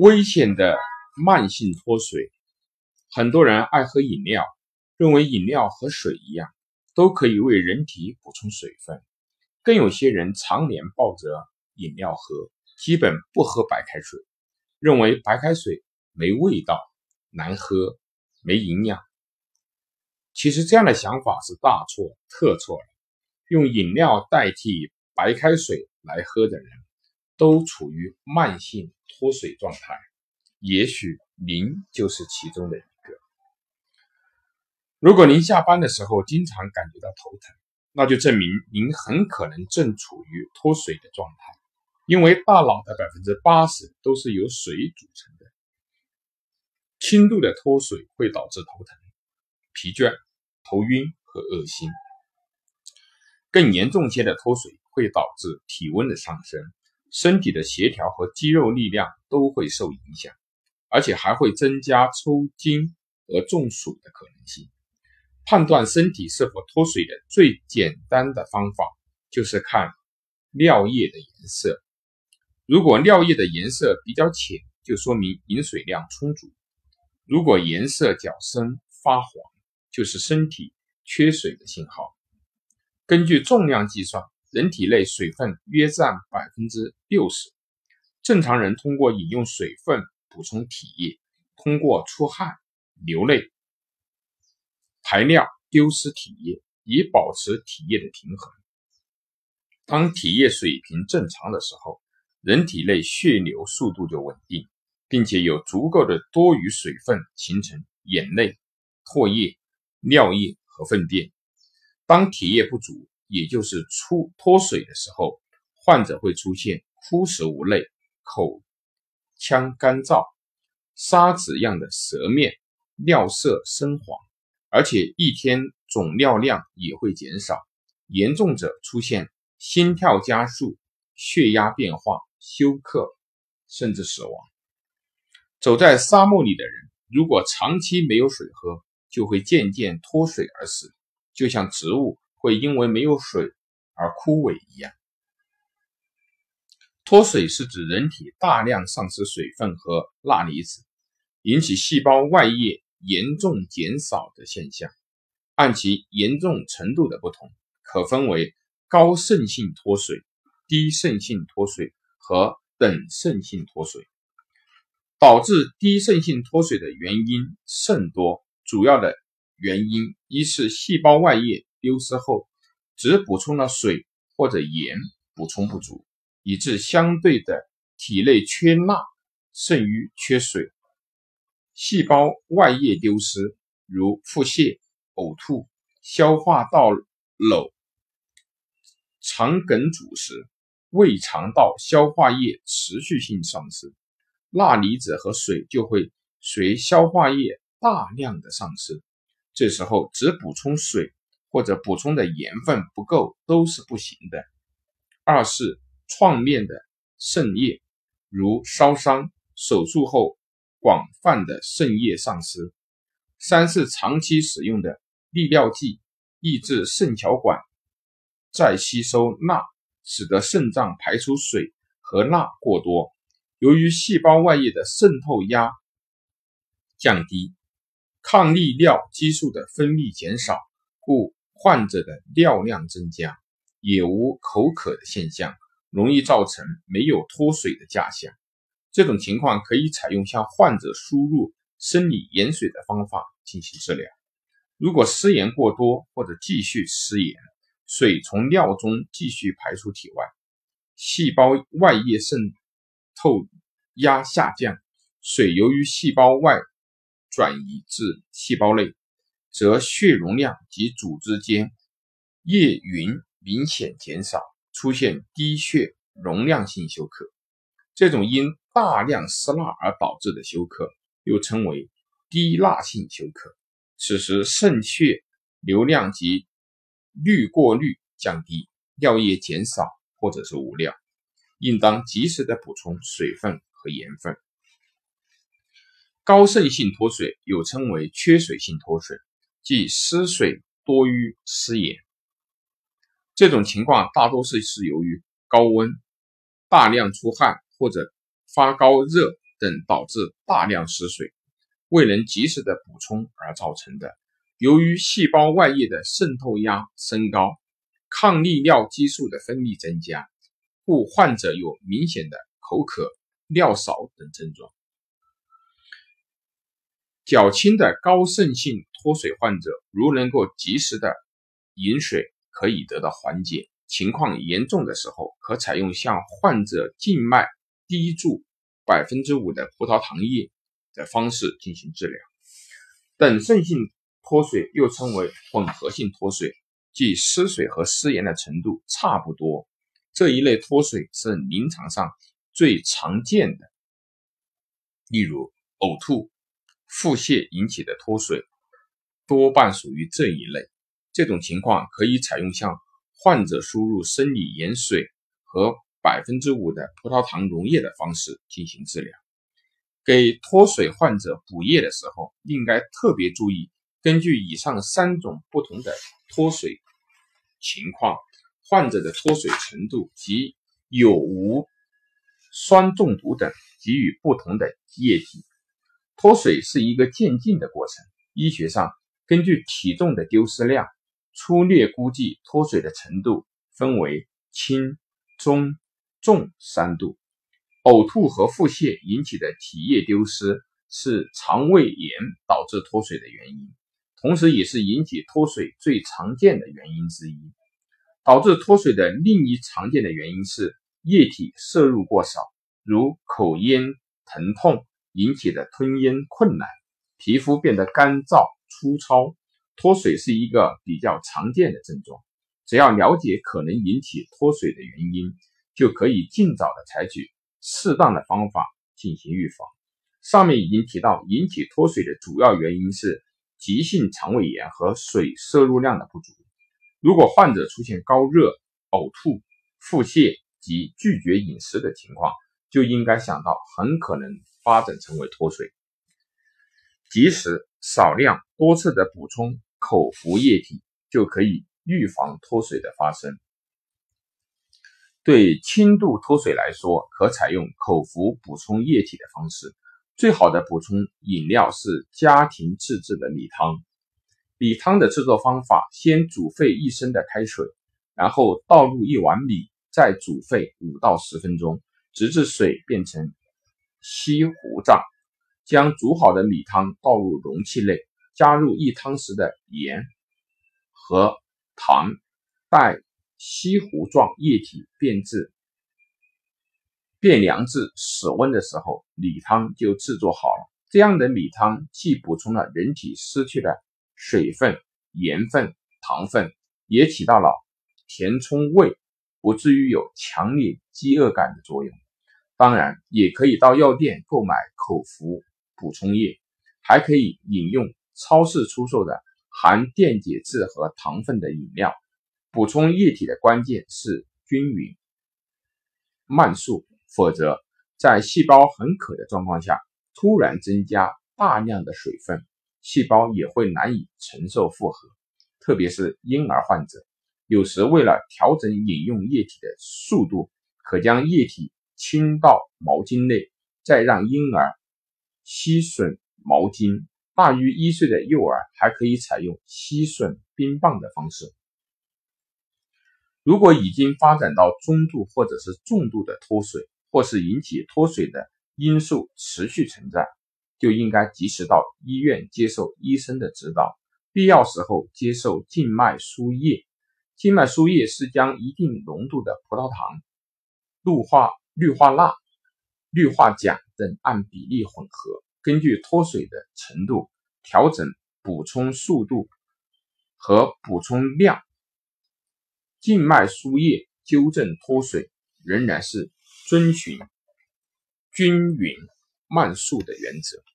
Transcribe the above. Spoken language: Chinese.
危险的慢性脱水，很多人爱喝饮料，认为饮料和水一样，都可以为人体补充水分。更有些人常年抱着饮料喝，基本不喝白开水，认为白开水没味道、难喝、没营养。其实这样的想法是大错特错了。用饮料代替白开水来喝的人，都处于慢性。脱水状态，也许您就是其中的一个。如果您下班的时候经常感觉到头疼，那就证明您很可能正处于脱水的状态，因为大脑的百分之八十都是由水组成的。轻度的脱水会导致头疼、疲倦、头晕和恶心；更严重些的脱水会导致体温的上升。身体的协调和肌肉力量都会受影响，而且还会增加抽筋和中暑的可能性。判断身体是否脱水的最简单的方法就是看尿液的颜色。如果尿液的颜色比较浅，就说明饮水量充足；如果颜色较深发黄，就是身体缺水的信号。根据重量计算。人体内水分约占百分之六十，正常人通过饮用水分补充体液，通过出汗、流泪、排尿丢失体液，以保持体液的平衡。当体液水平正常的时候，人体内血流速度就稳定，并且有足够的多余水分形成眼泪、唾液、尿液和粪便。当体液不足，也就是出脱水的时候，患者会出现枯食无泪、口腔干燥、沙子样的舌面、尿色深黄，而且一天总尿量也会减少，严重者出现心跳加速、血压变化、休克，甚至死亡。走在沙漠里的人，如果长期没有水喝，就会渐渐脱水而死，就像植物。会因为没有水而枯萎一样。脱水是指人体大量丧失水分和钠离子，引起细胞外液严重减少的现象。按其严重程度的不同，可分为高渗性脱水、低渗性脱水和等渗性脱水。导致低渗性脱水的原因甚多，主要的原因一是细胞外液。丢失后，只补充了水或者盐，补充不足，以致相对的体内缺钠剩余缺水。细胞外液丢失，如腹泻、呕吐、消化道瘘、肠梗阻时，胃肠道消化液持续性丧失，钠离子和水就会随消化液大量的丧失。这时候只补充水。或者补充的盐分不够都是不行的。二是创面的渗液，如烧伤、手术后广泛的渗液丧失。三是长期使用的利尿剂，抑制肾小管再吸收钠，使得肾脏排出水和钠过多。由于细胞外液的渗透压降低，抗利尿激素的分泌减少，故。患者的尿量增加，也无口渴的现象，容易造成没有脱水的假象。这种情况可以采用向患者输入生理盐水的方法进行治疗。如果失盐过多或者继续失盐，水从尿中继续排出体外，细胞外液渗透压下降，水由于细胞外转移至细胞内。则血容量及组织间液匀明显减少，出现低血容量性休克。这种因大量失钠而导致的休克，又称为低钠性休克。此时肾血流量及滤过率降低，尿液减少或者是无尿，应当及时的补充水分和盐分。高渗性脱水又称为缺水性脱水。即失水多于失盐，这种情况大多数是由于高温、大量出汗或者发高热等导致大量失水，未能及时的补充而造成的。由于细胞外液的渗透压升高，抗利尿激素的分泌增加，故患者有明显的口渴、尿少等症状。较轻的高渗性脱水患者，如能够及时的饮水，可以得到缓解。情况严重的时候，可采用向患者静脉滴注百分之五的葡萄糖液的方式进行治疗。等渗性脱水又称为混合性脱水，即失水和失盐的程度差不多。这一类脱水是临床上最常见的，例如呕吐。腹泻引起的脱水多半属于这一类，这种情况可以采用向患者输入生理盐水和百分之五的葡萄糖溶液的方式进行治疗。给脱水患者补液的时候，应该特别注意，根据以上三种不同的脱水情况，患者的脱水程度及有无酸中毒等，给予不同的液体。脱水是一个渐进的过程。医学上，根据体重的丢失量，粗略估计脱水的程度分为轻、中、重三度。呕吐和腹泻引起的体液丢失是肠胃炎导致脱水的原因，同时也是引起脱水最常见的原因之一。导致脱水的另一常见的原因是液体摄入过少，如口咽、疼痛。引起的吞咽困难，皮肤变得干燥粗糙，脱水是一个比较常见的症状。只要了解可能引起脱水的原因，就可以尽早的采取适当的方法进行预防。上面已经提到，引起脱水的主要原因是急性肠胃炎和水摄入量的不足。如果患者出现高热、呕吐、腹泻及拒绝饮食的情况，就应该想到很可能。发展成为脱水，及时少量多次的补充口服液体，就可以预防脱水的发生。对轻度脱水来说，可采用口服补充液体的方式。最好的补充饮料是家庭自制的米汤。米汤的制作方法：先煮沸一升的开水，然后倒入一碗米，再煮沸五到十分钟，直至水变成。稀糊状，将煮好的米汤倒入容器内，加入一汤匙的盐和糖，待稀糊状液体变质、变凉至室温的时候，米汤就制作好了。这样的米汤既补充了人体失去的水分、盐分、糖分，也起到了填充胃，不至于有强烈饥饿感的作用。当然，也可以到药店购买口服补充液，还可以饮用超市出售的含电解质和糖分的饮料。补充液体的关键是均匀、慢速，否则在细胞很渴的状况下，突然增加大量的水分，细胞也会难以承受负荷。特别是婴儿患者，有时为了调整饮用液体的速度，可将液体。倾到毛巾内，再让婴儿吸吮毛巾。大于一岁的幼儿还可以采用吸吮冰棒的方式。如果已经发展到中度或者是重度的脱水，或是引起脱水的因素持续存在，就应该及时到医院接受医生的指导，必要时候接受静脉输液。静脉输液是将一定浓度的葡萄糖、氯化。氯化钠、氯化钾等按比例混合，根据脱水的程度调整补充速度和补充量。静脉输液纠正脱水仍然是遵循均匀慢速的原则。